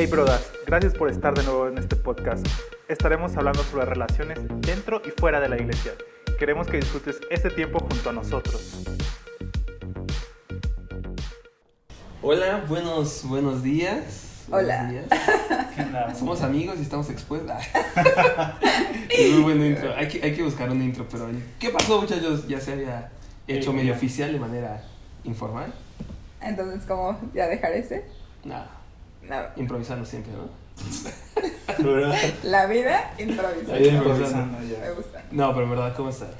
Hey brodas, gracias por estar de nuevo en este podcast. Estaremos hablando sobre relaciones dentro y fuera de la iglesia. Queremos que disfrutes este tiempo junto a nosotros. Hola, buenos, buenos días. Buenos Hola. días. Somos amigos y estamos expuestos. Es muy buen intro. Hay que, hay que buscar un intro, pero ¿qué pasó, muchachos? Ya se había hecho Eh, medio oficial de manera informal. Entonces, ¿cómo ya dejar ese? Nada, No. improvisando siempre, ¿no? La vida improvisa. Ahí Improvisando Me ya. gusta. No, pero en verdad, ¿cómo están?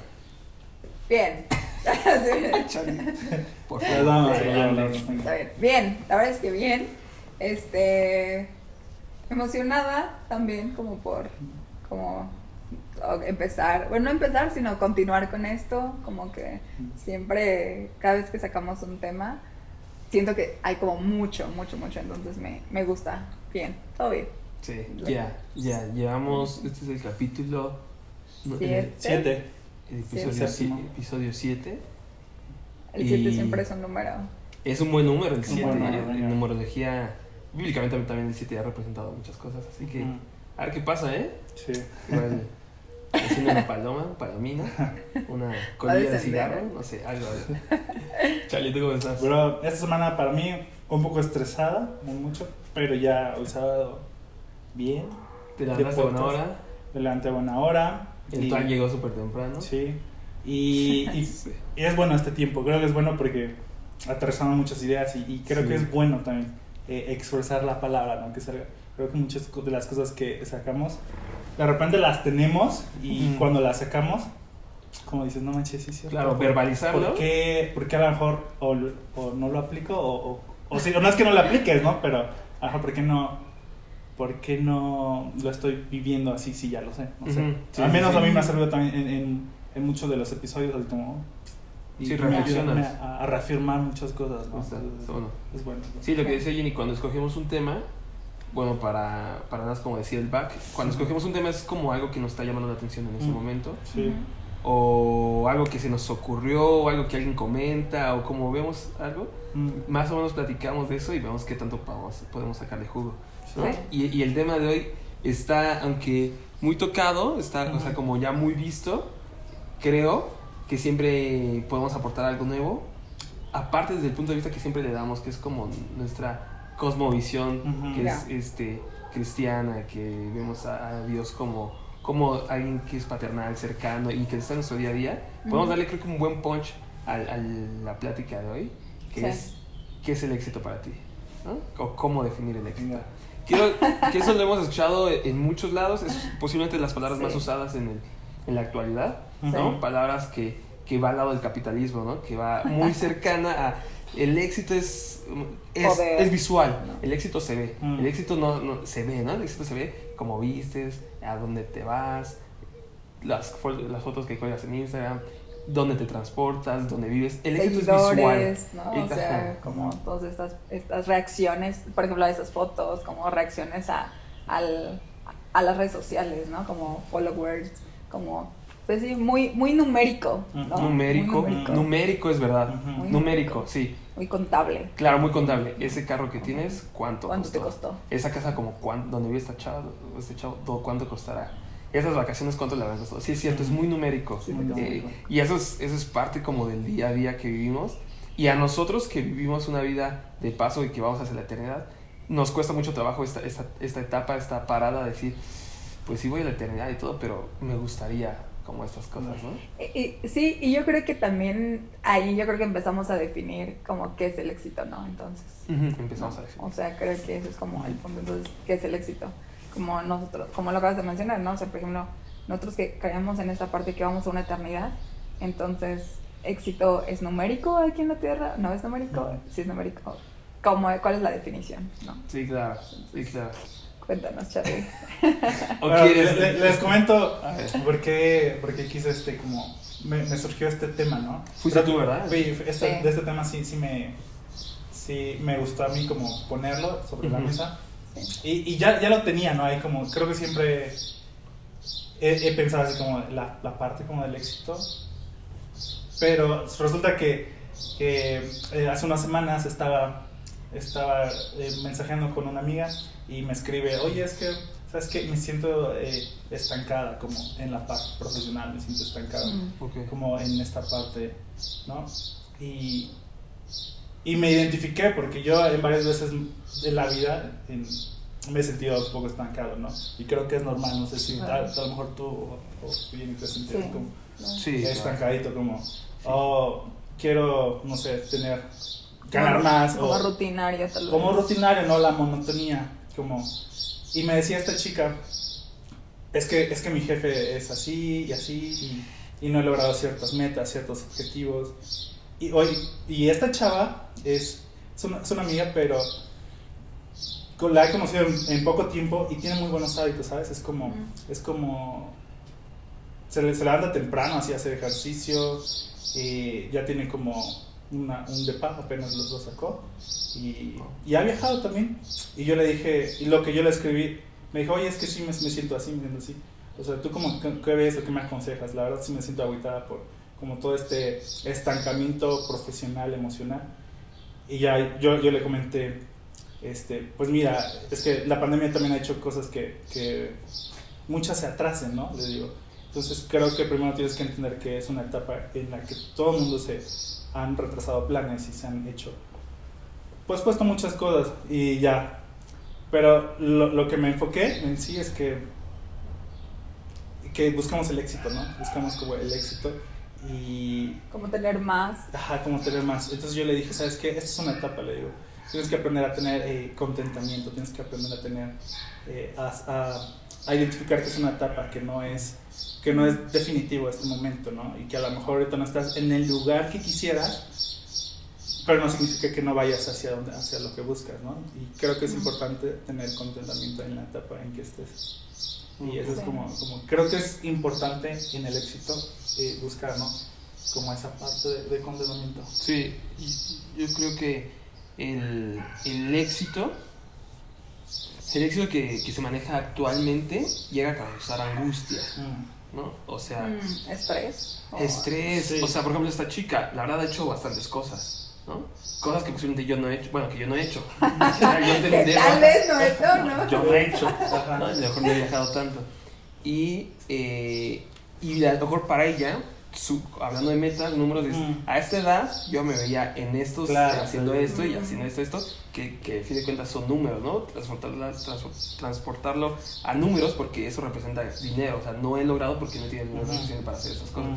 Bien. Por favor. Está bien. Bien, la verdad es que bien. Este. Emocionada también, como por. Como. o- Empezar, bueno, no empezar, sino continuar con esto. Como que siempre, cada vez que sacamos un tema, siento que hay como mucho, mucho, mucho. Entonces me, me gusta. Bien, todo bien. Sí, ya, ya, llevamos, este es el capítulo... no, el- Siete. Siete. El Sí. episodio Séptimo. 7. Episodio 7. El 7 Y- siempre es un número. Es un buen número el Un 7. buen En, numerología, bíblicamente también el 7 ha representado muchas cosas. Así que, Mm, a ver qué pasa, ¿eh? Sí. haciendo una paloma, palomina, una colilla de cigarro, no sé, algo. Charlie, ¿tú cómo estás? Bro, esta semana para mí un poco estresada, muy mucho, pero ya el sábado bien. Te levantaste a buena hora, Me levanté a buena hora. el y- plan llegó súper temprano. Sí. Y, y- Sí. y es bueno este tiempo, creo que es bueno porque aterrizamos muchas ideas y, y creo Sí. que es bueno también eh, expresar la palabra, ¿no? Que salga. Creo que muchas de las cosas que sacamos, de repente las tenemos y Ujú. cuando las sacamos, como dices, no manches, sí, sí. Claro, verbalizarlo. ¿Por qué, por qué a lo mejor o, o no lo aplico o, o, o sí, o no es que no lo apliques, ¿no? Pero, ajá, ¿por qué no, por qué no lo estoy viviendo así si ya lo sé? No sé. Ujú, sí, Al sí, menos sí. a mí me ha servido también en, en, en muchos de los episodios, así como... y Sí, reflexionas. a, a reafirmar muchas cosas, ¿no? Entonces. Es bueno. Sí, lo que decía Jenny, cuando escogemos un tema, bueno, para, para nada como decía el back, cuando escogemos un tema es como algo que nos está llamando la atención en ese Mm. momento. Sí. o algo que se nos ocurrió, o algo que alguien comenta, o como vemos algo, Mm, más o menos platicamos de eso y vemos qué tanto podemos, podemos sacarle jugo. ¿no? Sí. Y, y el tema de hoy está, aunque muy tocado, está, o sea, como ya muy visto, creo que siempre podemos aportar algo nuevo, aparte desde el punto de vista que siempre le damos, que es como nuestra cosmovisión, Ujú. que es Ya. este, cristiana, que vemos a, a Dios como, como alguien que es paternal, cercano y que está en nuestro día a día. Podemos Ujú. darle creo que un buen punch a, a la plática de hoy, que Sí. es ¿qué es el éxito para ti? ¿no? O cómo definir el éxito. Venga. Quiero, que eso lo hemos escuchado en muchos lados, es posiblemente las palabras Sí. más usadas en, el- en la actualidad, Ujú. ¿no? Palabras que, que va al lado del capitalismo, ¿no? Que va muy cercana a... El éxito es, es, es visual, No. el éxito se ve, Mm. el éxito no, no- se ve, ¿no? El éxito se ve como vistes, a dónde te vas, las, las fotos que cuelgas en Instagram, dónde te transportas, dónde vives. El éxito es visual. como todas estas, estas reacciones, por ejemplo, a esas fotos, como reacciones a, al- a las redes sociales, ¿no? Como followers, como, pues sí, muy, muy numérico, ¿no? Numérico, Muy numérico, numérico, es verdad. Numérico, sí. Muy contable. Claro, muy contable. Ese carro que tienes, ¿cuánto, ¿Cuánto costó? te costó? Esa casa, como cuánto, donde vive esta chava, este chavo, todo, ¿cuánto costará? Esas vacaciones, ¿cuánto le habrán costado? Sí, es cierto, es muy numérico. Sí, Eh, y eso es, eso es parte como del día a día que vivimos. Y a nosotros que vivimos una vida de paso y que vamos hacia la eternidad, nos cuesta mucho trabajo esta, esta, esta etapa, esta parada, de decir, pues sí voy a la eternidad y todo, pero me gustaría como estas cosas, ¿no? Y- y- sí, y yo creo que también ahí yo creo que empezamos a definir como qué es el éxito, ¿no? Entonces. Empezamos a decir. O sea, creo que eso es como el punto. Entonces, ¿qué es el éxito? Como nosotros, como lo acabas de mencionar, ¿no? O sea, por ejemplo, nosotros que creemos en esta parte que vamos a una eternidad, entonces, ¿éxito es numérico aquí en la Tierra? ¿No es numérico? Sí es numérico. ¿Cómo, ¿Cuál es la definición? ¿No? Sí, claro, sí, claro. Cuéntanos, Charlie. ¿O Bueno, quieres- le- le- les comento A ver. por qué, por qué quise este, como, me, me surgió este tema, ¿no? Fuiste tú, ¿verdad? Sí, este- Sí. de este tema sí, sí me, sí me gustó a mí como ponerlo sobre la mesa. Sí. Y, y ya, ya lo tenía, ¿no? Ahí como, creo que siempre he, he pensado así como la, la parte como del éxito. Pero resulta que, que, eh, hace unas semanas estaba estaba eh, mensajeando con una amiga y me escribe, oye, es que, ¿sabes qué? Me siento eh, estancada como en la parte profesional, me siento estancada Mm. Como en esta parte, ¿no? Y, y me identifiqué porque yo en varias veces de la vida en- me he sentido un poco estancado, ¿no? Y creo que es normal, no sé si Claro. a, a lo mejor tú o, o bien te sientes Sí. como Sí, claro. estancadito, como, oh, quiero, no sé, tener, ganar más, Como o rutinario, tal vez. como rutinario, ¿no? La monotonía, como... Y me decía esta chica, es que, es que mi jefe es así y así y, y no he logrado ciertas metas, ciertos objetivos. Y, hoy, y esta chava es, es, una, es una amiga, pero la he conocido en, en poco tiempo y tiene muy buenos hábitos, ¿sabes? Es como, es como, se, le- se levanta temprano, así hace ejercicio, y ya tiene como una, un depa, apenas lo, lo sacó, y, y ha viajado también. Y yo le dije, y lo que yo le escribí, me dijo, oye, es que sí me, me siento así, me siento así. O sea, ¿tú cómo, qué, qué ves o qué me aconsejas? La verdad sí me siento aguitada por como todo este estancamiento profesional, emocional. Y ya yo, yo le comenté, este, pues mira, es que la pandemia también ha hecho cosas que, que muchas se atrasen, ¿no? Le digo. Entonces creo que primero tienes que entender que es una etapa en la que todo el mundo se han retrasado planes y se han hecho, pues puesto muchas cosas y ya. Pero lo, lo que me enfoqué en sí es que, que buscamos el éxito, ¿no? Buscamos como el éxito y Como tener más. Ajá, como tener más. Entonces yo le dije, ¿sabes qué? Esta es una etapa, le digo. Tienes que aprender a tener eh, contentamiento, tienes que aprender a tener, eh, a, a- a identificar que es una etapa, que no es, que no es definitivo este momento, ¿no? Y que a lo mejor ahorita no estás en el lugar que quisieras, pero no significa que no vayas hacia, donde, hacia lo que buscas, ¿no? Y creo que es importante tener contentamiento en la etapa en que estés. Y eso es como, como, creo que es importante en el éxito eh, buscar, ¿no? Como esa parte de, de contentamiento. Sí, yo creo que el, el éxito, el éxito que, que se maneja actualmente llega a causar angustia, Mm. ¿no? O sea, mm, estrés. estrés, Sí. o sea, por ejemplo, esta chica, la verdad ha hecho bastantes cosas, ¿no? Cosas que posiblemente yo no he hecho, bueno, que yo no he hecho. yo tal vez no es, no, no. yo no he hecho. ¿no? A lo mejor no he viajado tanto. Y, eh, y a lo mejor para ella, su- hablando de metas, números, es, Mm. a esta edad yo me veía en estos, Claro. haciendo esto y Mm. haciendo esto, esto, que, que a fin de cuentas son números, ¿no? Transportarla- transportarlo a números porque eso representa dinero, o sea, no he logrado porque no tiene dinero suficiente para hacer estas cosas. Mm.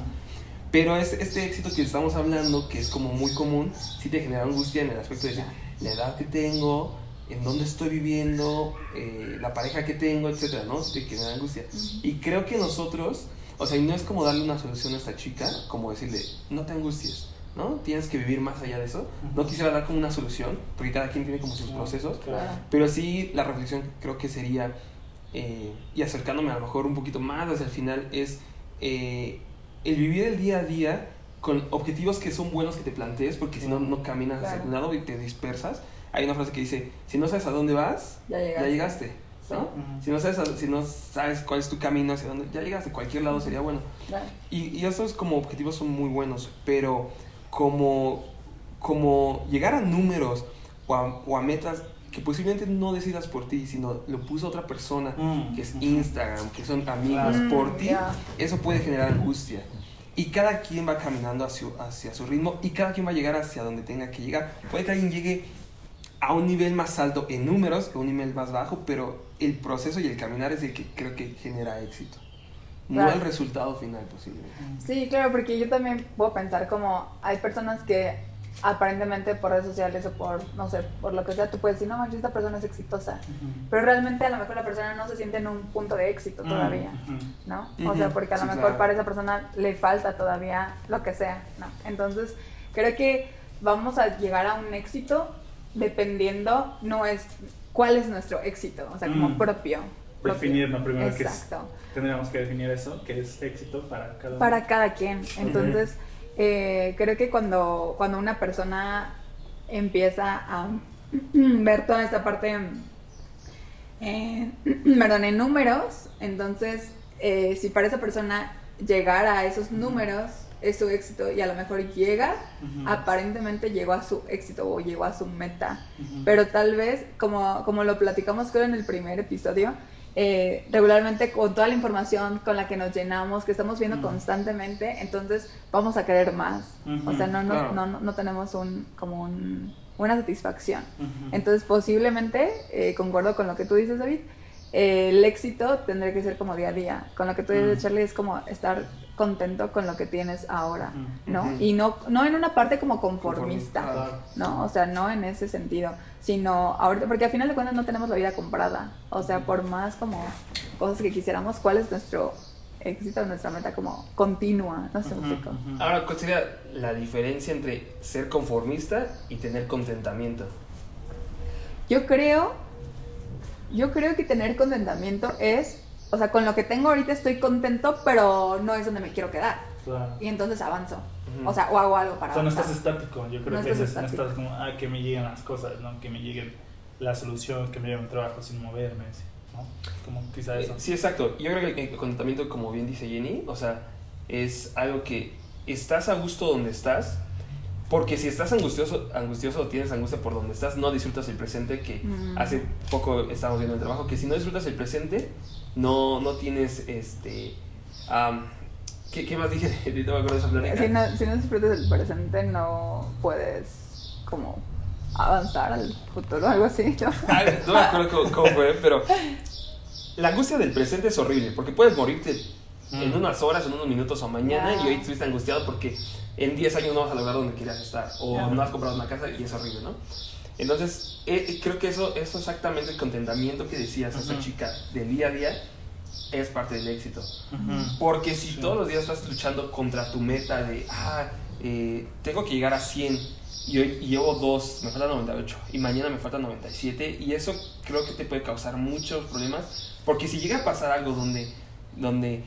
Pero es, este éxito que estamos hablando, que es como muy común, sí te genera angustia en el aspecto de decir, la edad que tengo, en dónde estoy viviendo, eh, la pareja que tengo, etcétera, ¿no? Sí te genera angustia. Ujú. Y creo que nosotros, o sea, y no es como darle una solución a esta chica, como decirle, no te angusties, ¿no? Tienes que vivir más allá de eso. No quisiera dar como una solución, porque cada quien tiene como sus procesos, claro. pero sí la reflexión creo que sería, eh, y acercándome a lo mejor un poquito más hacia el final, es eh, el vivir el día a día con objetivos que son buenos que te plantees, porque si no, no caminas hacia un lado y te dispersas. Hay una frase que dice, si no sabes a dónde vas, Ya ya llegaste. ¿No? Ujú. Si no, sabes, si no sabes cuál es tu camino hacia dónde, ya llegaste, cualquier lado sería bueno. Claro. Y, y esos como objetivos son muy buenos, pero como, como llegar a números o a, o a metas que posiblemente no decidas por ti, sino lo puso otra persona, Mm. que es. Instagram, que son amigos Claro. por ti, eso puede generar angustia. Y cada quien va caminando hacia, hacia su ritmo y cada quien va a llegar hacia donde tenga que llegar. Puede que alguien llegue a un nivel más alto en números que a un nivel más bajo, pero el proceso y el caminar es el que creo que genera éxito. No Claro. el resultado final posible. Sí, claro, porque yo también puedo pensar como hay personas que aparentemente por redes sociales o por, no sé, por lo que sea, tú puedes decir, no manches, esta persona es exitosa. Pero realmente a lo mejor la persona no se siente en un punto de éxito todavía, Ujú. ¿no? O sea, porque a lo sí, mejor claro. para esa persona le falta todavía lo que sea, ¿no? Entonces, creo que vamos a llegar a un éxito dependiendo no es cuál es nuestro éxito, o sea, como Mm. propio. propio. Definirlo primero, que es, Exacto. tendríamos que definir eso, que es éxito para cada uno. para cada quien. Entonces, eh, creo que cuando, cuando una persona empieza a ver toda esta parte, eh, perdón, en números, entonces, eh, si para esa persona llegar a esos números es su éxito y a lo mejor llega, aparentemente llegó a su éxito o llegó a su meta, pero tal vez, como, como lo platicamos creo en el primer episodio, eh, regularmente con toda la información con la que nos llenamos, que estamos viendo constantemente, entonces vamos a querer más. O sea, no, no, claro. no, tenemos un, como un, una satisfacción. Entonces, posiblemente, eh, concuerdo con lo que tú dices, David, eh, el éxito tendría que ser como día a día. Con lo que tú dices, Mm. Charlie, es como estar contento con lo que tienes ahora, Mm. ¿no? Y no, no en una parte como conformista. ¿no? O sea, no en ese sentido, sino ahorita, porque al final de cuentas no tenemos la vida comprada. O sea, por más como cosas que quisiéramos, ¿cuál es nuestro éxito, nuestra meta como continua? No sé. Ahora, ¿cuál sería la diferencia entre ser conformista y tener contentamiento? Yo creo, yo creo que tener contentamiento es, o sea, con lo que tengo ahorita estoy contento, pero no es donde me quiero quedar. Claro. Y entonces avanzo. O sea, o hago algo para O sea, no avanzar. estás estático, yo creo No que estás es, no estático. estás como, ah, que me lleguen las cosas, ¿no? Que me lleguen la solución, que me lleguen un trabajo sin moverme, ¿sí? ¿no? Como quizá eso. Eh, Sí, exacto. Yo creo que el contentamiento, como bien dice Jenny, o sea, es algo que estás a gusto donde estás, porque si estás angustioso, angustioso o tienes angustia por donde estás, no disfrutas el presente, que Mm. hace poco estábamos viendo el trabajo, que si no disfrutas el presente, no, no tienes, este, ¿qué, ¿qué más dije? No me acuerdo de esa plática. Si no, si no disfrutas del presente, no puedes como avanzar al futuro o algo así. ¿no? Ah, no me acuerdo cómo, cómo fue, pero la angustia del presente es horrible, porque puedes morirte en Mm. unas horas, en unos minutos o mañana, y hoy estuviste angustiado porque en 10 años no vas a lograr donde querías estar, o no has comprado una casa y es horrible, ¿no? Entonces, eh, creo que eso, eso exactamente el contentamiento que decías, esa Ujú. chica del día a día, es parte del éxito. Ujú. Porque si Sí. todos los días estás luchando contra tu meta de, ah, eh, tengo que llegar a 100 y hoy y llevo 2, me faltan 98 y mañana me faltan 97 y eso creo que te puede causar muchos problemas porque si llega a pasar algo donde, donde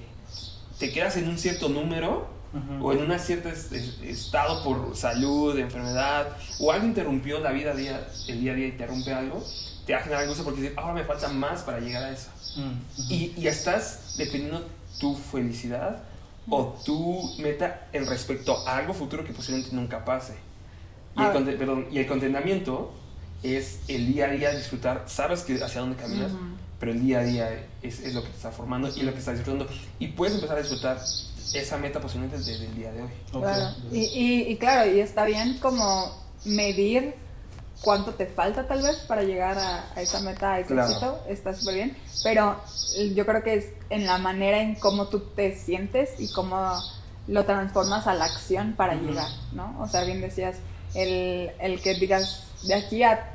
te quedas en un cierto número Ujú. o en un cierto es- es- estado por salud, enfermedad o algo interrumpió la vida día, el día a día y te rompe algo, te va a generar angustia porque dices, ahora me falta más para llegar a eso. Mm, ujú. Y, y estás dependiendo tu felicidad o tu meta en respecto a algo futuro que posiblemente nunca pase. Y el, Ah. perdón, y el contentamiento es el día a día disfrutar, sabes que hacia dónde caminas, Ujú. pero el día a día es, es lo que te está formando y lo que estás disfrutando. Y puedes empezar a disfrutar esa meta posiblemente desde el día de hoy. Claro. Y, y, y claro, y está bien como medir cuánto te falta tal vez para llegar a, a esa meta, a ese Claro. éxito, está súper bien, pero yo creo que es en la manera en cómo tú te sientes y cómo lo transformas a la acción para llegar, ¿no? O sea, bien decías, el, el que digas de aquí a,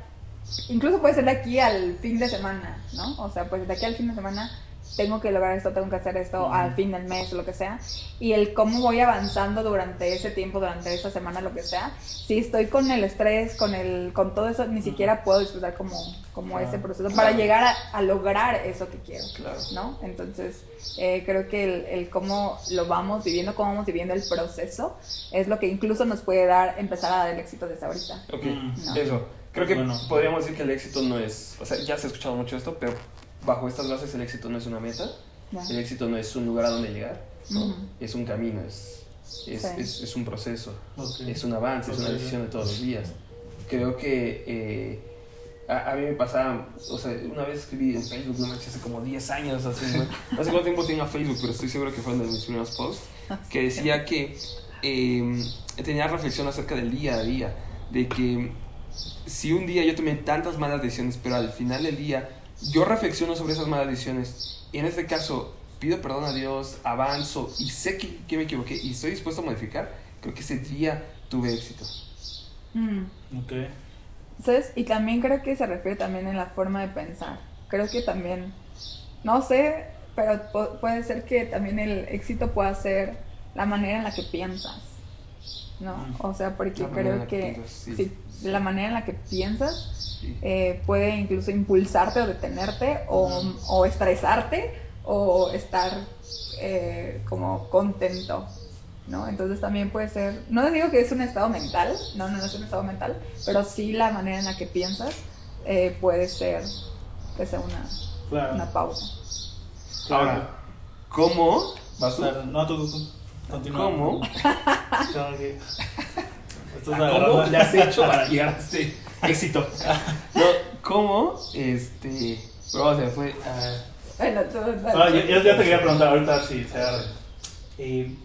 incluso puede ser de aquí al fin de semana, ¿no? O sea, pues de aquí al fin de semana tengo que lograr esto, tengo que hacer esto al fin del mes o lo que sea, y el cómo voy avanzando durante ese tiempo, durante esa semana, lo que sea, si estoy con el estrés, con el con todo eso, ni siquiera puedo disfrutar como, como Claro. ese proceso para llegar a, a lograr eso que quiero, Claro. ¿no? Entonces, eh, creo que el, el cómo lo vamos viviendo, cómo vamos viviendo el proceso, es lo que incluso nos puede dar, empezar a dar el éxito desde ahorita. Ok. No. eso. Creo que Bueno. podríamos decir que el éxito no es, o sea, ya se ha escuchado mucho esto, pero bajo estas bases el éxito no es una meta, Ya. el éxito no es un lugar a donde llegar, ¿no? Ujú. es un camino, es, es, Sí. es, es un proceso, Ok. es un avance, es una decisión de todos los días. Creo que eh, a, a mí me pasaba, o sea, una vez escribí en Facebook, no me hace como 10 años, no sé cuánto tiempo tenía Facebook, pero estoy seguro que fue uno de mis primeros posts, que decía que eh, tenía reflexión acerca del día a día, de que si un día yo tomé tantas malas decisiones, pero al final del día yo reflexiono sobre esas malas decisiones y en este caso pido perdón a Dios, avanzo y sé que, que me equivoqué y estoy dispuesto a modificar, creo que ese día tuve éxito. Mm. Ok. ¿Sabes? Y también creo que se refiere también en la forma de pensar. Creo que también, no sé, pero pu- puede ser que también el éxito pueda ser la manera en la que piensas, ¿no? Mm. O sea, porque creo que que piensas, sí. sí, la manera en la que piensas Sí. eh, puede incluso impulsarte o detenerte o, o estresarte o estar eh, como contento, ¿no? Entonces también puede ser, no digo que es un estado mental, no, no, no es un estado mental, pero sí la manera en la que piensas eh, puede ser que sea una, Claro. una pausa. Claro. Ahora, ¿cómo? Va a estar. No, tú, tú, tú. Continúa. ¿Cómo? ¿Cómo agarrando- le has hecho para llegar a este éxito? No, ¿cómo? Este. Bro, se fue. ah, Bueno, tú, Ah, yo, yo- yo te quería preguntar ahorita si se agarra. Y,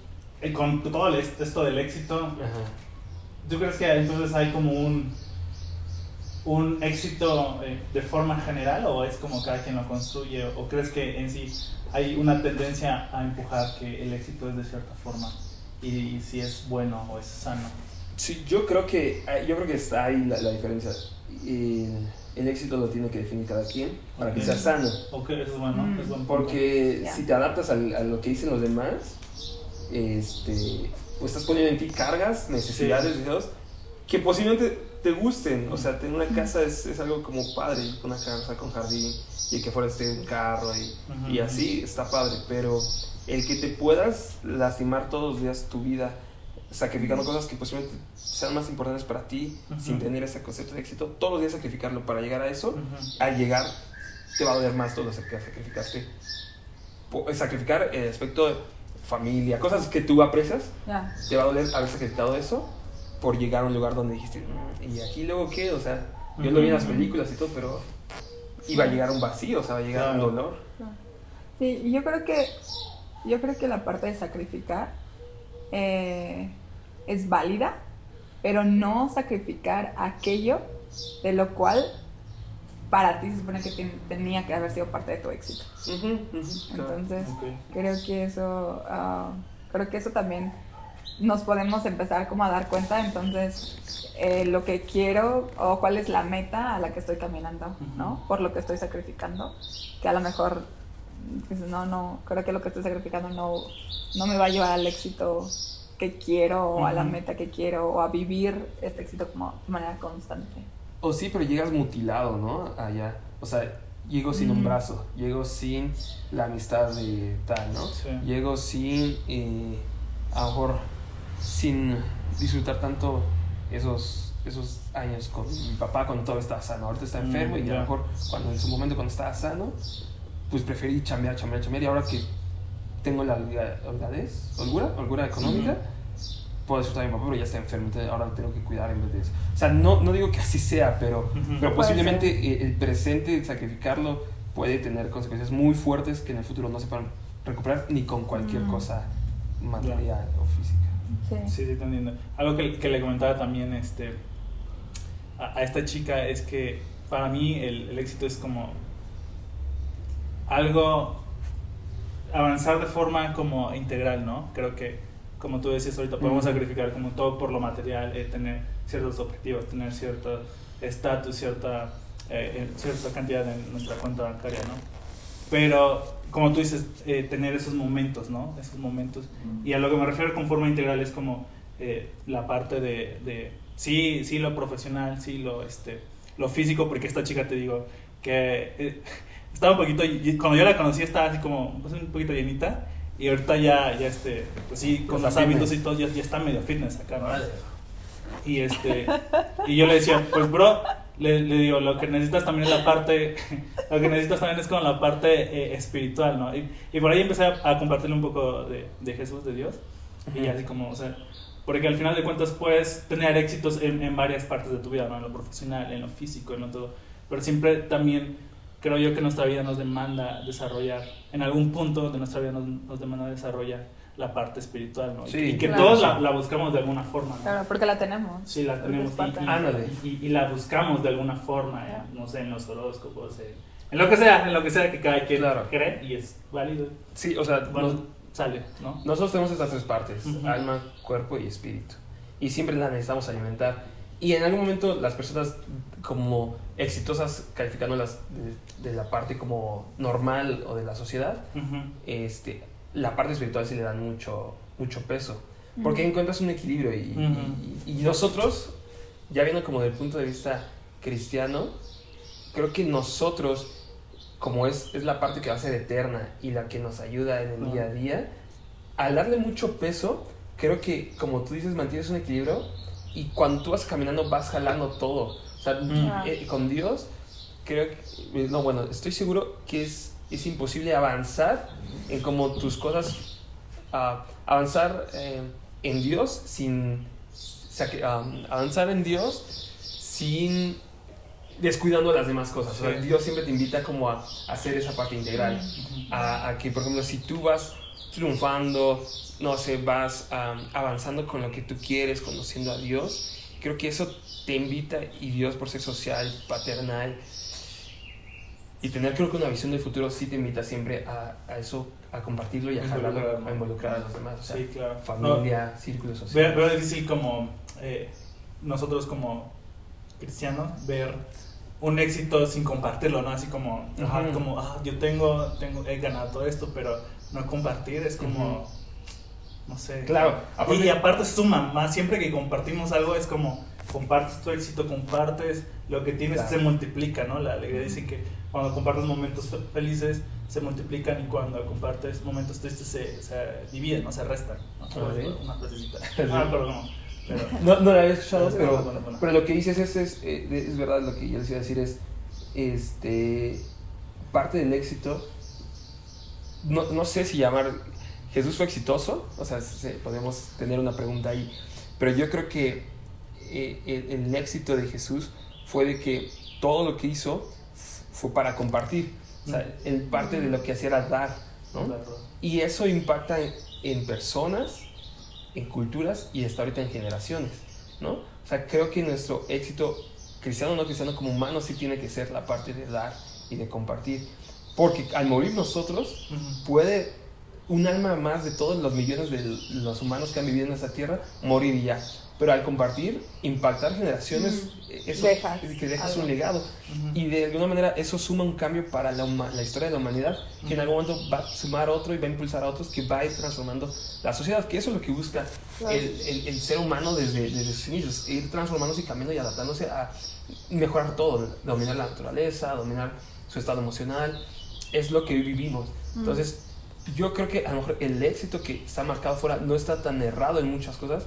y con todo el- esto del éxito, ajá. ¿tú crees que entonces hay como un un éxito eh, de forma general o es como cada quien lo construye o crees que en sí hay una tendencia a empujar que el éxito es de cierta forma y, si es bueno o es sano? Sí, yo creo que ah, yo creo que está ahí la, la diferencia. El, el éxito lo tiene que definir cada quien para que sea sano. Ok, eso es bueno, Mm. es buen punto. Porque si te adaptas al- a, lo que dicen los demás, este, pues estás poniendo en ti cargas, necesidades, Sí. deseos, que posiblemente te gusten. O sea, tener una casa es, es algo como padre, una casa con jardín y que fuera esté un carro y, y así está padre. Pero el que te puedas lastimar todos los días tu vida sacrificando cosas que posiblemente sean más importantes para ti sin tener ese concepto de éxito, todos los días sacrificarlo para llegar a eso, al llegar te va a doler más todo lo que sacrificaste. Po- Sacrificar el aspecto de familia, cosas que tú aprecias, te va a doler haber sacrificado eso por llegar a un lugar donde dijiste, "Mm, ¿y aquí luego qué? O sea, yo lo vi en las películas y todo, pero iba a llegar un vacío, o sea, va a llegar un dolor. Sí, y yo creo que yo creo que la parte de sacrificar eh, es válida, pero no sacrificar aquello de lo cual para ti se supone que ten- tenía que haber sido parte de tu éxito. Entonces, creo que eso ah, creo que eso también nos podemos empezar como a dar cuenta. Entonces eh, lo que quiero o cuál es la meta a la que estoy caminando no por lo que estoy sacrificando que a lo mejor dices, no no creo que lo que estoy sacrificando no no me va a llevar al éxito que quiero o a la meta que quiero o a vivir este éxito como de manera constante O sí, pero llegas mutilado, ¿no? Allá. O sea, llego sin un brazo, llego sin la amistad de tal, ¿no? Sí. Llego sin, eh, a lo mejor, sin disfrutar tanto esos, esos años con mi papá cuando todo estaba sano. Ahorita está Mm, enfermo y a lo mejor cuando en su momento cuando estaba sano, pues preferí chambear, chambear, chambear. Y ahora que tengo la holga- holgadez, holgura, holgura económica, puedo disfrutar de mi papá, pero ya está enfermo, entonces ahora tengo que cuidar en vez de eso. O sea, no, no digo que así sea, pero, Ujú. pero Puede posiblemente el presente, sacrificarlo, puede tener consecuencias muy fuertes que en el futuro no se puedan recuperar ni con cualquier Mm. cosa material o física. sí, Sí, sí, te entiendo. Algo que, que le comentaba también este, a, a esta chica es que para mí el, el éxito es como algo, avanzar de forma como integral, ¿no? Creo que, como tú decías ahorita, podemos Ujú. sacrificar como todo por lo material, eh, tener ciertos objetivos, tener cierto estatus, cierta, eh, cierta cantidad en nuestra cuenta bancaria, ¿no? Pero, como tú dices, eh, tener esos momentos, ¿no? Esos momentos. Y a lo que me refiero con forma integral es como eh, la parte de, de, sí, sí lo profesional, sí lo, este, lo físico, porque esta chica te digo que eh, estaba un poquito, cuando yo la conocí estaba así como pues, un poquito llenita y ahorita ya, ya este, pues sí, con los hábitos y todo, ya, ya está medio fitness acá, ¿no? Y este y yo le decía, pues bro, le, le digo, lo que necesitas también es la parte, lo que necesitas también es como la parte eh, espiritual, ¿no? Y, y por ahí empecé a, a compartirle un poco de, de Jesús, de Dios, y así como, o sea, porque al final de cuentas puedes tener éxitos en, en varias partes de tu vida, ¿no? En lo profesional, en lo físico, en lo todo, pero siempre también creo yo que nuestra vida nos demanda desarrollar, en algún punto de nuestra vida nos, nos demanda desarrollar la parte espiritual, ¿no? Y- Sí, y que claro. todos la, la buscamos de alguna forma, ¿no? claro porque la tenemos Sí, la tenemos y, y- y- y la buscamos de alguna forma, eh, no sé, en los horóscopos, eh, en lo que sea, en lo que sea que cada quien Claro. cree y es válido. Sí, o sea, Bueno, nos- sale, ¿no? nosotros tenemos estas tres partes, Ujú. alma, cuerpo y espíritu. Y siempre las necesitamos alimentar. Y en algún momento las personas como exitosas, calificándolas de, de la parte como normal o de la sociedad, Ujú. este, la parte espiritual sí le dan mucho, mucho peso. Porque Ujú. encuentras un equilibrio y, y- y- y nosotros, ya viendo como del punto de vista cristiano, creo que nosotros, como es, es la parte que va a ser eterna y la que nos ayuda en el día a día, al darle mucho peso, creo que como tú dices, mantienes un equilibrio y cuando tú vas caminando vas jalando todo. O sea, Mm. eh, con Dios, creo que, eh, no, bueno, estoy seguro que es, es imposible avanzar en como tus cosas ah, avanzar eh, en Dios sin... ah, avanzar en Dios sin descuidando las demás cosas. O sea. Dios siempre te invita como a, a hacer esa parte integral. A, a que, por ejemplo, si tú vas triunfando, no sé, vas am, avanzando con lo que tú quieres, conociendo a Dios, creo que eso te invita y Dios por ser social, paternal y tener creo que una visión del futuro sí te invita siempre a, a eso, a compartirlo y a jalarlo, ¿no? a involucrar a los demás. O sea, Sí, claro. No, familia, círculo Veo, social. veo difícil como eh, nosotros como cristianos ver un éxito sin compartirlo, ¿no? Así como, ajá, como ah, yo tengo, tengo, he ganado todo esto, pero no compartir es como, no sé. Claro, Y, aparte- y aparte suma más, siempre que compartimos algo es como, compartes tu éxito, compartes lo que tienes, Claro. se multiplica, ¿no? La alegría dice que cuando compartes momentos fe- felices se multiplican y cuando compartes momentos tristes se, se dividen, no se restan. ¿no? Ah, ¿sí? Una frasecita. Sí. Ah, pero no. Pero, No, no la había escuchado, pero, bueno, bueno, bueno. pero lo que dices es, es, eh, es verdad, lo que yo les iba a decir es, este, parte del éxito, no, no sé si llamar, Jesús fue exitoso, o sea, se- podemos tener una pregunta ahí, pero yo creo que eh, el, el éxito de Jesús fue de que todo lo que hizo fue para compartir, o sea, el parte de lo que hacía era dar, ¿no? Y eso impacta en, personas, en culturas y hasta ahorita en generaciones, ¿no? O sea, creo que nuestro éxito, cristiano o no cristiano, como humano, sí tiene que ser la parte de dar y de compartir. Porque al morir nosotros, puede un alma más de todos los millones de los humanos que han vivido en esta tierra morir y ya. Pero al compartir, impactar generaciones, Mm. eh, eso Dejas es que dejas algo. un legado. Y de alguna manera eso suma un cambio para la, historia de la humanidad, que en algún momento va a sumar otro y va a impulsar a otros, que va a ir transformando la sociedad, que eso es lo que busca Claro. el, el- el ser humano desde, desde sus inicios, ir transformándose y cambiando y adaptándose a mejorar todo, dominar la naturaleza, dominar su estado emocional, es lo que vivimos. Entonces, yo creo que a lo mejor el éxito que está marcado fuera no está tan errado en muchas cosas,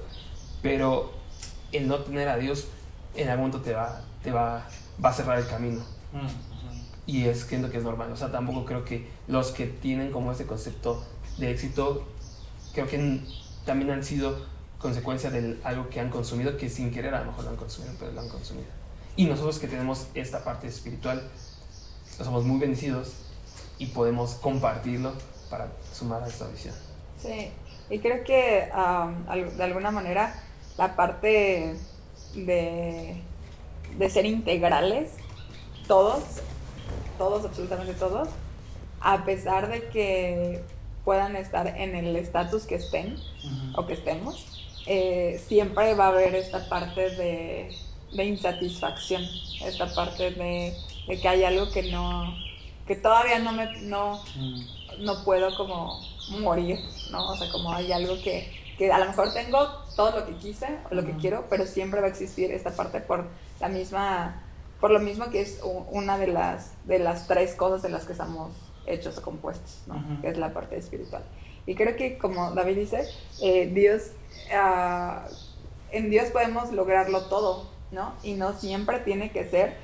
pero el no tener a Dios en algún momento te va, te va, va a cerrar el camino. Y es que que es normal. O sea, tampoco creo que los que tienen como ese concepto de éxito, creo que también han sido consecuencia de algo que han consumido, que sin querer a lo mejor lo han consumido, pero lo han consumido. Y nosotros que tenemos esta parte espiritual, somos muy bendecidos y podemos compartirlo para sumar a esta visión. Sí, y creo que de alguna manera la parte de, de ser integrales, todos, todos, absolutamente todos, a pesar de que puedan estar en el estatus que estén o que estemos, eh, siempre va a haber esta parte de, de insatisfacción, esta parte de, de que hay algo que no, que todavía no me, no. No puedo como morir, ¿no? O sea, como hay algo que, que a lo mejor tengo todo lo que quise o lo que quiero, pero siempre va a existir esta parte por la misma, por lo mismo que es una de las, de las tres cosas de las que estamos hechos o compuestos, ¿no? Que es la parte espiritual. Y creo que, como David dice, eh, Dios, ah, en Dios podemos lograrlo todo, ¿no? Y no siempre tiene que ser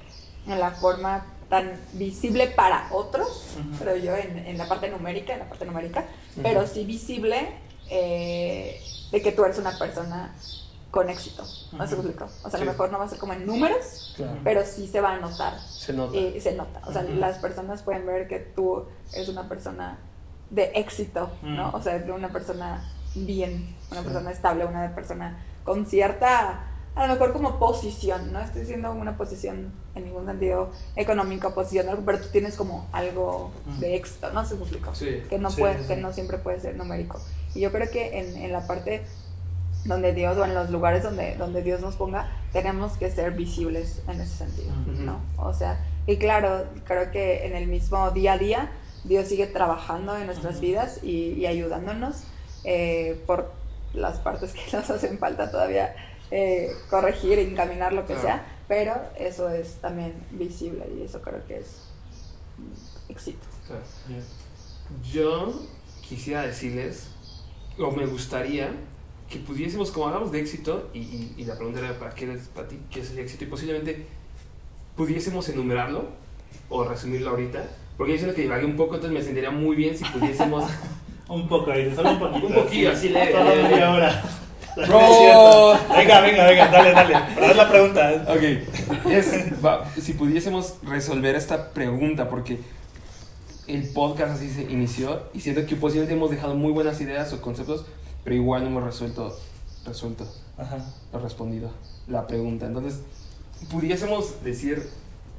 en la forma tan visible para otros, Ujú. pero yo en, en la parte numérica, en la parte numérica, pero sí visible eh, de que tú eres una persona con éxito. ¿No se explico? O sea, a lo mejor no va a ser como en números, Claro. pero sí se va a notar. Se nota. Se nota. O sea, las personas pueden ver que tú eres una persona de éxito, ¿no? O sea, de una persona bien, una Sí. persona estable, una persona con cierta, a lo mejor como posición, no estoy diciendo una posición en ningún sentido económico, posición, pero tú tienes como algo de éxito, ¿no? Se explico Sí. que no Sí, puede, sí, que no siempre puede ser numérico. Y yo creo que en, en la parte donde Dios o en los lugares donde, donde Dios nos ponga, tenemos que ser visibles en ese sentido. ¿no? O sea, y claro, creo que en el mismo día a día Dios sigue trabajando en nuestras vidas y, y ayudándonos eh, por las partes que nos hacen falta todavía eh, corregir, encaminar lo que Claro. sea, pero eso es también visible y eso creo que es éxito. Claro. Yo quisiera decirles, o me gustaría, que pudiésemos, como hablamos de éxito, y, y- y la pregunta era para qué es para ti, qué es el éxito, y posiblemente pudiésemos enumerarlo o resumirlo ahorita, porque yo siento que divagué un poco, entonces me sentiría muy bien si pudiésemos Un poco ahí, solo un poquito. Un poquillo, así leve, Solo leve. media hora. Bro. Es. Venga, venga, venga, dale, dale. Pero haz la pregunta. Ok, es- va, si pudiésemos resolver esta pregunta, porque el podcast así se inició y siento que posiblemente hemos dejado muy buenas ideas o conceptos, pero igual no hemos resuelto, resuelto Ajá. o respondido la pregunta. Entonces, pudiésemos decir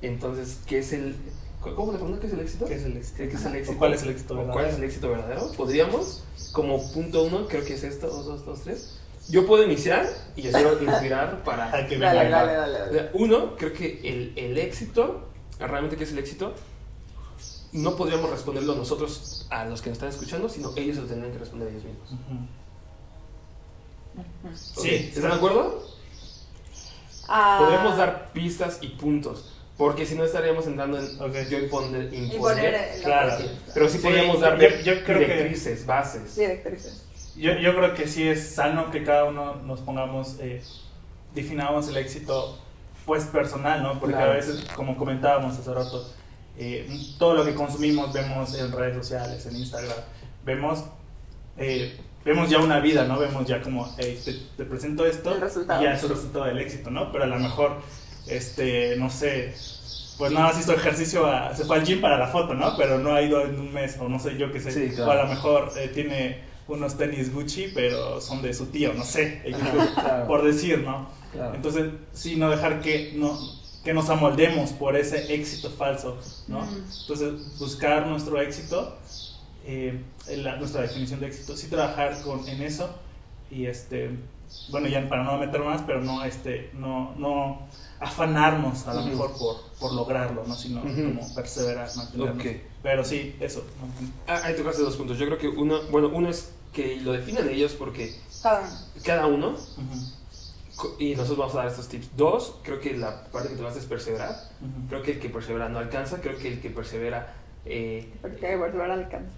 entonces qué es el... ¿Cómo le pregunta qué es el éxito? ¿Qué es el éxito? ¿Qué es el éxito? ¿O cuál es el éxito ¿O verdadero? ¿Cuál es el éxito verdadero? Podríamos, como punto uno, creo que es esto, dos, dos, tres. Yo puedo iniciar y yo quiero inspirar para... Que Dale, venga. dale, dale, O dale. sea, Uno, creo que el, el éxito, realmente qué es el éxito, no podríamos responderlo nosotros a los que nos están escuchando, sino ellos lo tendrían que responder ellos mismos. Sí, ¿Están de acuerdo? Ah, Podríamos dar pistas y puntos, porque si no estaríamos entrando en Ok. yo imponer, y imponer, poner el- Claro. Pero sí Sí, podríamos dar yo- yo creo que- directrices, bases. directrices. Yo, yo creo que sí es sano que cada uno nos pongamos, eh, definamos el éxito pues personal, ¿no? Porque Claro. a veces, como comentábamos hace rato, eh, todo lo que consumimos vemos en redes sociales, en Instagram, vemos, eh, vemos ya una vida, ¿no? Vemos ya como, hey, te, te presento esto y ya es el resultado del éxito, ¿no? Pero a lo mejor, este, no sé, pues nada más hizo ejercicio, a- se fue al gym para la foto, ¿no? Pero no ha ido en un mes, o no sé yo qué sé. Sí, claro. O a lo mejor eh, tiene unos tenis Gucci, pero son de su tío, no sé, claro. por decir, ¿no? Claro. Entonces, sí, no dejar que, no, que nos amoldemos por ese éxito falso, ¿no? Entonces, buscar nuestro éxito, eh, la- nuestra definición de éxito, sí trabajar con, en eso y, este, bueno, ya para no meter más, pero no, este, no, no afanarnos a lo mejor por, por lograrlo, ¿no? Sino Ujú. como perseverar, mantenernos. Ok. Pero sí, eso. Ah, ahí tocaste dos puntos. Yo creo que uno, bueno, uno es que lo definan ellos porque Cada uno. cada uno Ujú, Co- Y nosotros vamos a dar estos tips. Dos, creo que la parte que te vas es perseverar. ujú. Creo que el que persevera no alcanza. Creo que el que persevera. Eh, Porque perseverar alcanza.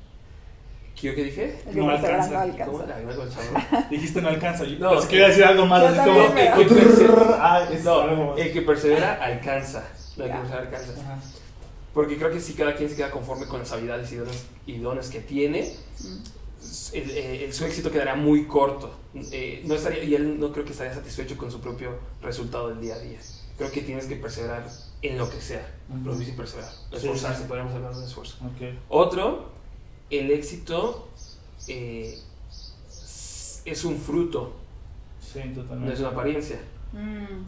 ¿Yo qué dije? No persevera no alcanza. Alcanza. El. Dijiste no alcanza. Yo No, pensé que iba a decir algo más. así como, El que persevera, Ah, es algo no, más. el que persevera alcanza. El que persevera alcanza. Ajá. Porque creo que si cada quien se queda conforme con las habilidades y dones, y dones que tiene, Mm. el, eh, el- su éxito quedará muy corto. Eh, no estaría, y él no creo que estaría satisfecho con su propio resultado del día a día. Creo que tienes que perseverar en lo que sea. Producir y perseverar. Sí, Esforzarse, sí. podríamos hablar de un esfuerzo. Ok. Otro, el éxito eh, es un fruto, Sí, no totalmente. es una apariencia. Mm.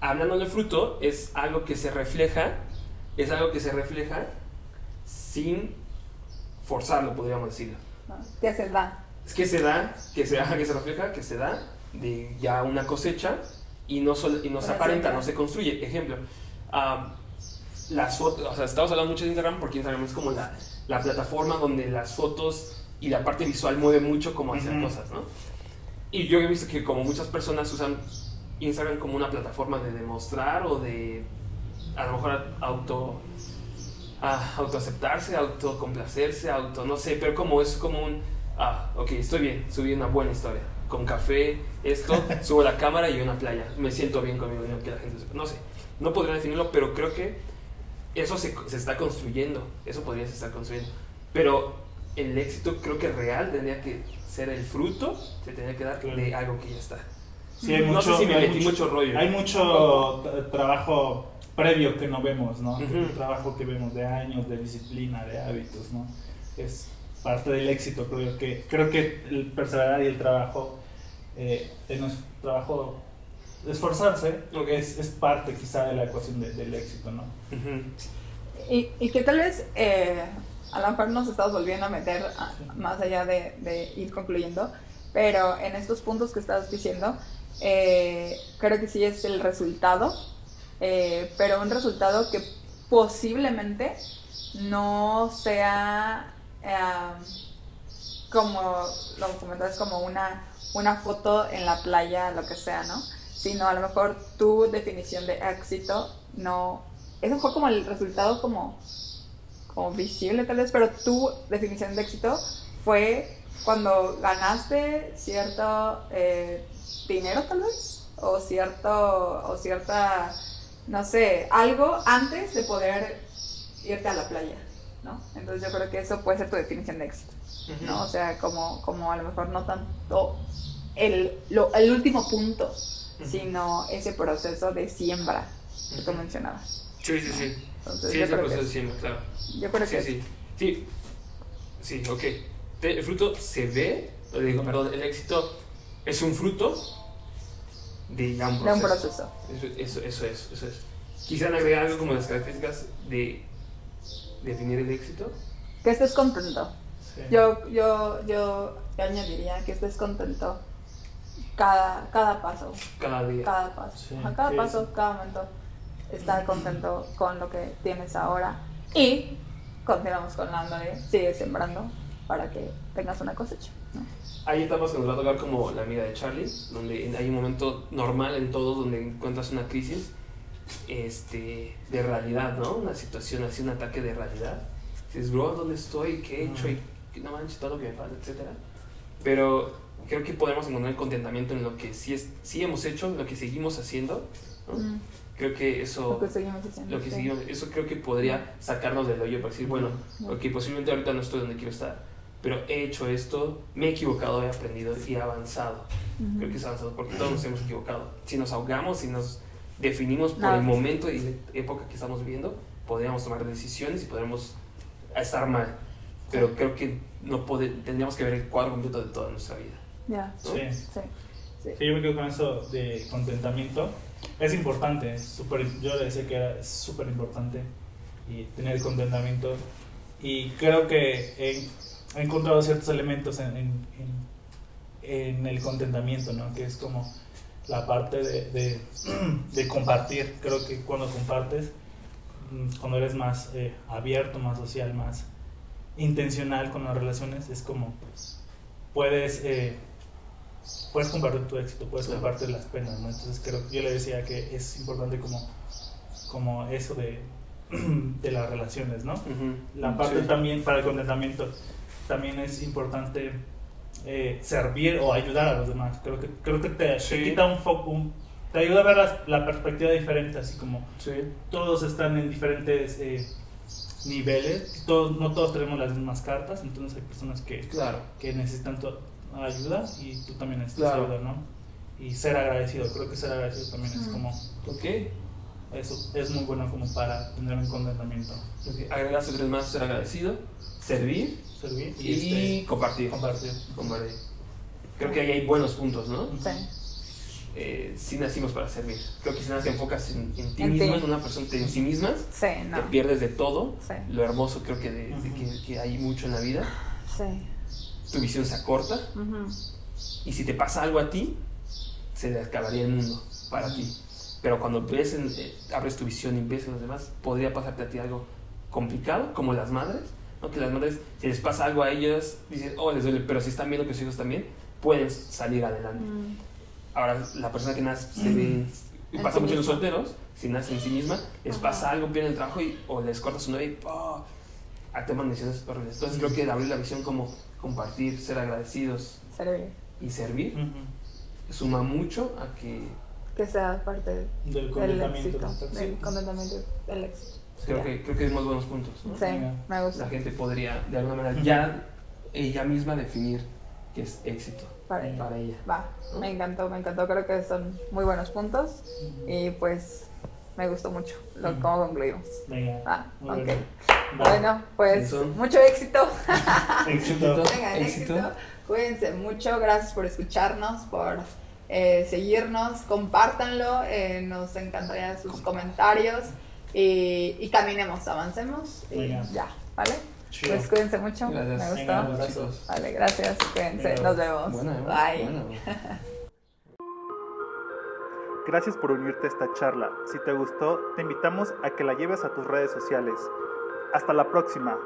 Hablando de fruto, es algo que se refleja, es algo que se refleja sin forzarlo, podríamos decirlo. No, Ya se da. Es que se da, que se, que se refleja, que se da de ya una cosecha y no, sol- y no se aparenta, no se construye. Ejemplo, ah, las fotos, o sea, estamos hablando mucho de Instagram porque Instagram es como la, la plataforma donde las fotos y la parte visual mueve mucho como hacer Ujú. cosas, ¿no? Y yo he visto que como muchas personas usan Instagram como una plataforma de demostrar o de a lo mejor auto ah, autoaceptarse, autocomplacerse, auto no sé, pero como es como un ah, ok, estoy bien, subí una buena historia con café, esto, subo la cámara y una playa, me siento bien conmigo, que la gente no sé, no podría definirlo, pero creo que eso se, se está construyendo, eso podría estar construyendo, pero el éxito creo que real tendría que ser el fruto, se tendría que dar Claro. de algo que ya está. Sí, hay No mucho, sé si me hay metí mucho rollo. Hay mucho tra- trabajo previo que no vemos, ¿no? Ujú. Un trabajo que vemos de años, de disciplina, de hábitos, ¿no? Es parte del éxito, creo que creo que el perseverar y el trabajo, eh, en nuestro trabajo, esforzarse, Ok. es, es parte quizá de la ecuación de- del éxito, ¿no? Y, y que tal vez eh, a lo mejor nos estamos volviendo a meter a- más allá de, de ir concluyendo, pero en estos puntos que estás diciendo, eh, creo que sí es el resultado, eh, pero un resultado que posiblemente no sea eh, como lo comentabas, como una, una foto en la playa, lo que sea, ¿no? Sino a lo mejor tu definición de éxito no... Eso fue como el resultado como, como visible tal vez, pero tu definición de éxito fue cuando ganaste cierto eh, dinero tal vez, o cierto, o cierta, no sé, algo antes de poder irte a la playa. ¿no? Entonces yo creo que eso puede ser tu definición de éxito. ¿no? O sea, como, como a lo mejor no tanto el, lo- el último punto, sino ese proceso de siembra que tú mencionabas. Sí, sí, sí. Entonces Sí, yo, es el creo que, proceso de siembra, claro. yo creo Sí, que sí. Sí, sí, ok. El fruto se ve, digo, perdón, el éxito es un fruto de ya un de un proceso. proceso. Eso, eso, eso es, eso es. Quisieran agregar algo como las características de definir el éxito. Que estés contento. Sí. Yo, yo, yo añadiría que estés contento cada, cada paso, Cada día. cada paso, Sí, Ajá, cada sí, paso, cada momento, estar contento con lo que tienes ahora y continuamos con la ándale, sigue sembrando para que tengas una cosecha. ¿no? Hay etapas que nos va a tocar como la amiga de Charlie, donde hay un momento normal en todos donde encuentras una crisis este, de realidad, ¿no? Una situación así, un ataque de realidad. Dices, bro, ¿dónde estoy? ¿Qué he hecho? Y no manches todo lo que me pasa, etcétera. Pero creo que podemos encontrar el contentamiento en lo que sí, es, sí hemos hecho, lo que seguimos haciendo. ¿no? Mm, Creo que eso... Lo que seguimos haciendo. Lo que sí. seguimos, eso creo que podría sacarnos del hoyo para decir, bueno, Mm. ok, posiblemente ahorita no estoy donde quiero estar, pero he hecho esto, me he equivocado, he aprendido y he avanzado. Ujú. Creo que es avanzado porque todos nos hemos equivocado. Si nos ahogamos, si nos definimos por Nada. el momento y la época que estamos viviendo, podríamos tomar decisiones y podríamos estar mal. Pero creo que no tendríamos que ver el cuadro completo de toda nuestra vida. Ya. Sí. sí. sí. Sí, yo me quedo con eso de contentamiento. Es importante, es súper- yo le decía que era súper importante y tener contentamiento. Y creo que he, he encontrado ciertos elementos en, en- en- en el contentamiento, ¿no? Que es como la parte de, de- de compartir. Creo que cuando compartes, mm, cuando eres más eh, abierto, más social, más intencional con las relaciones, es como puedes... eh, puedes compartir tu éxito, puedes compartir las penas, ¿no? Entonces creo yo le decía que es importante como, como eso de, de las relaciones, ¿no? La parte Sí. también para el contentamiento también es importante eh, servir o ayudar a los demás. Creo que creo que te, te quita un foco, te ayuda a ver la, la perspectiva diferente, así como Sí. todos están en diferentes eh, niveles, todos, no todos tenemos las mismas cartas, entonces hay personas que Claro. que necesitan ayuda y tú también necesitas Claro. ayuda, ¿no? Y ser agradecido, creo que ser agradecido también es como, Ok. eso es muy bueno como para tener un contentamiento, Ok. Agregaste tres más, ser agradecido, servir servir y, y, este, compartir. compartir. Compartir. Creo que ahí hay buenos puntos, ¿no? Sí. Eh, sí nacimos para servir. Creo que si nada te enfocas en, en ti En misma, ti. en una persona, en sí misma, Sí, no. te pierdes de todo. Sí. Lo hermoso creo que, de, de que, que hay mucho en la vida. Sí. Tu visión se acorta y si te pasa algo a ti, se acabaría el mundo para ti. Pero cuando ves en- eh, abres tu visión y ves en los demás, podría pasarte a ti algo complicado, como las madres, ¿no? que las madres, si les pasa algo a ellas, dicen, oh, les duele, pero si están viendo que sus hijos también, pueden salir adelante. Mm. Ahora, la persona que nace, se ve, pasa sí mucho en los solteros, si nace en sí misma, les Ajá. pasa algo, pierden el trabajo y, o les corta su novia y ¡oh! decisiones horribles. Entonces creo que abrir la visión como compartir, ser agradecidos Servir. y servir suma mucho a que Que sea parte Del contentamiento. Del contentamiento del éxito. creo que creo que es muy buenos puntos. ¿no? Sí, me gusta. La gente podría de alguna manera ya ella misma definir qué es éxito Para para ella. Va, me encantó, me encantó. Creo que son muy buenos puntos y pues me gustó mucho lo cómo concluimos. Venga. Ah, muy ok. bueno. Bueno, pues mucho éxito. Éxito. Tengan éxito. Cuídense mucho. Gracias por escucharnos, por eh, seguirnos. Compártanlo. eh, nos encantaría sus comentarios. Y, y caminemos, avancemos. Y Venga. ya, ¿vale? Chido. Pues cuídense mucho. Gracias. Me Venga, gustó. Vale, gracias. Cuídense. Venga. Nos vemos. Buena, ¿eh? Bye. Gracias por unirte a esta charla. Si te gustó, te invitamos a que la lleves a tus redes sociales. Hasta la próxima.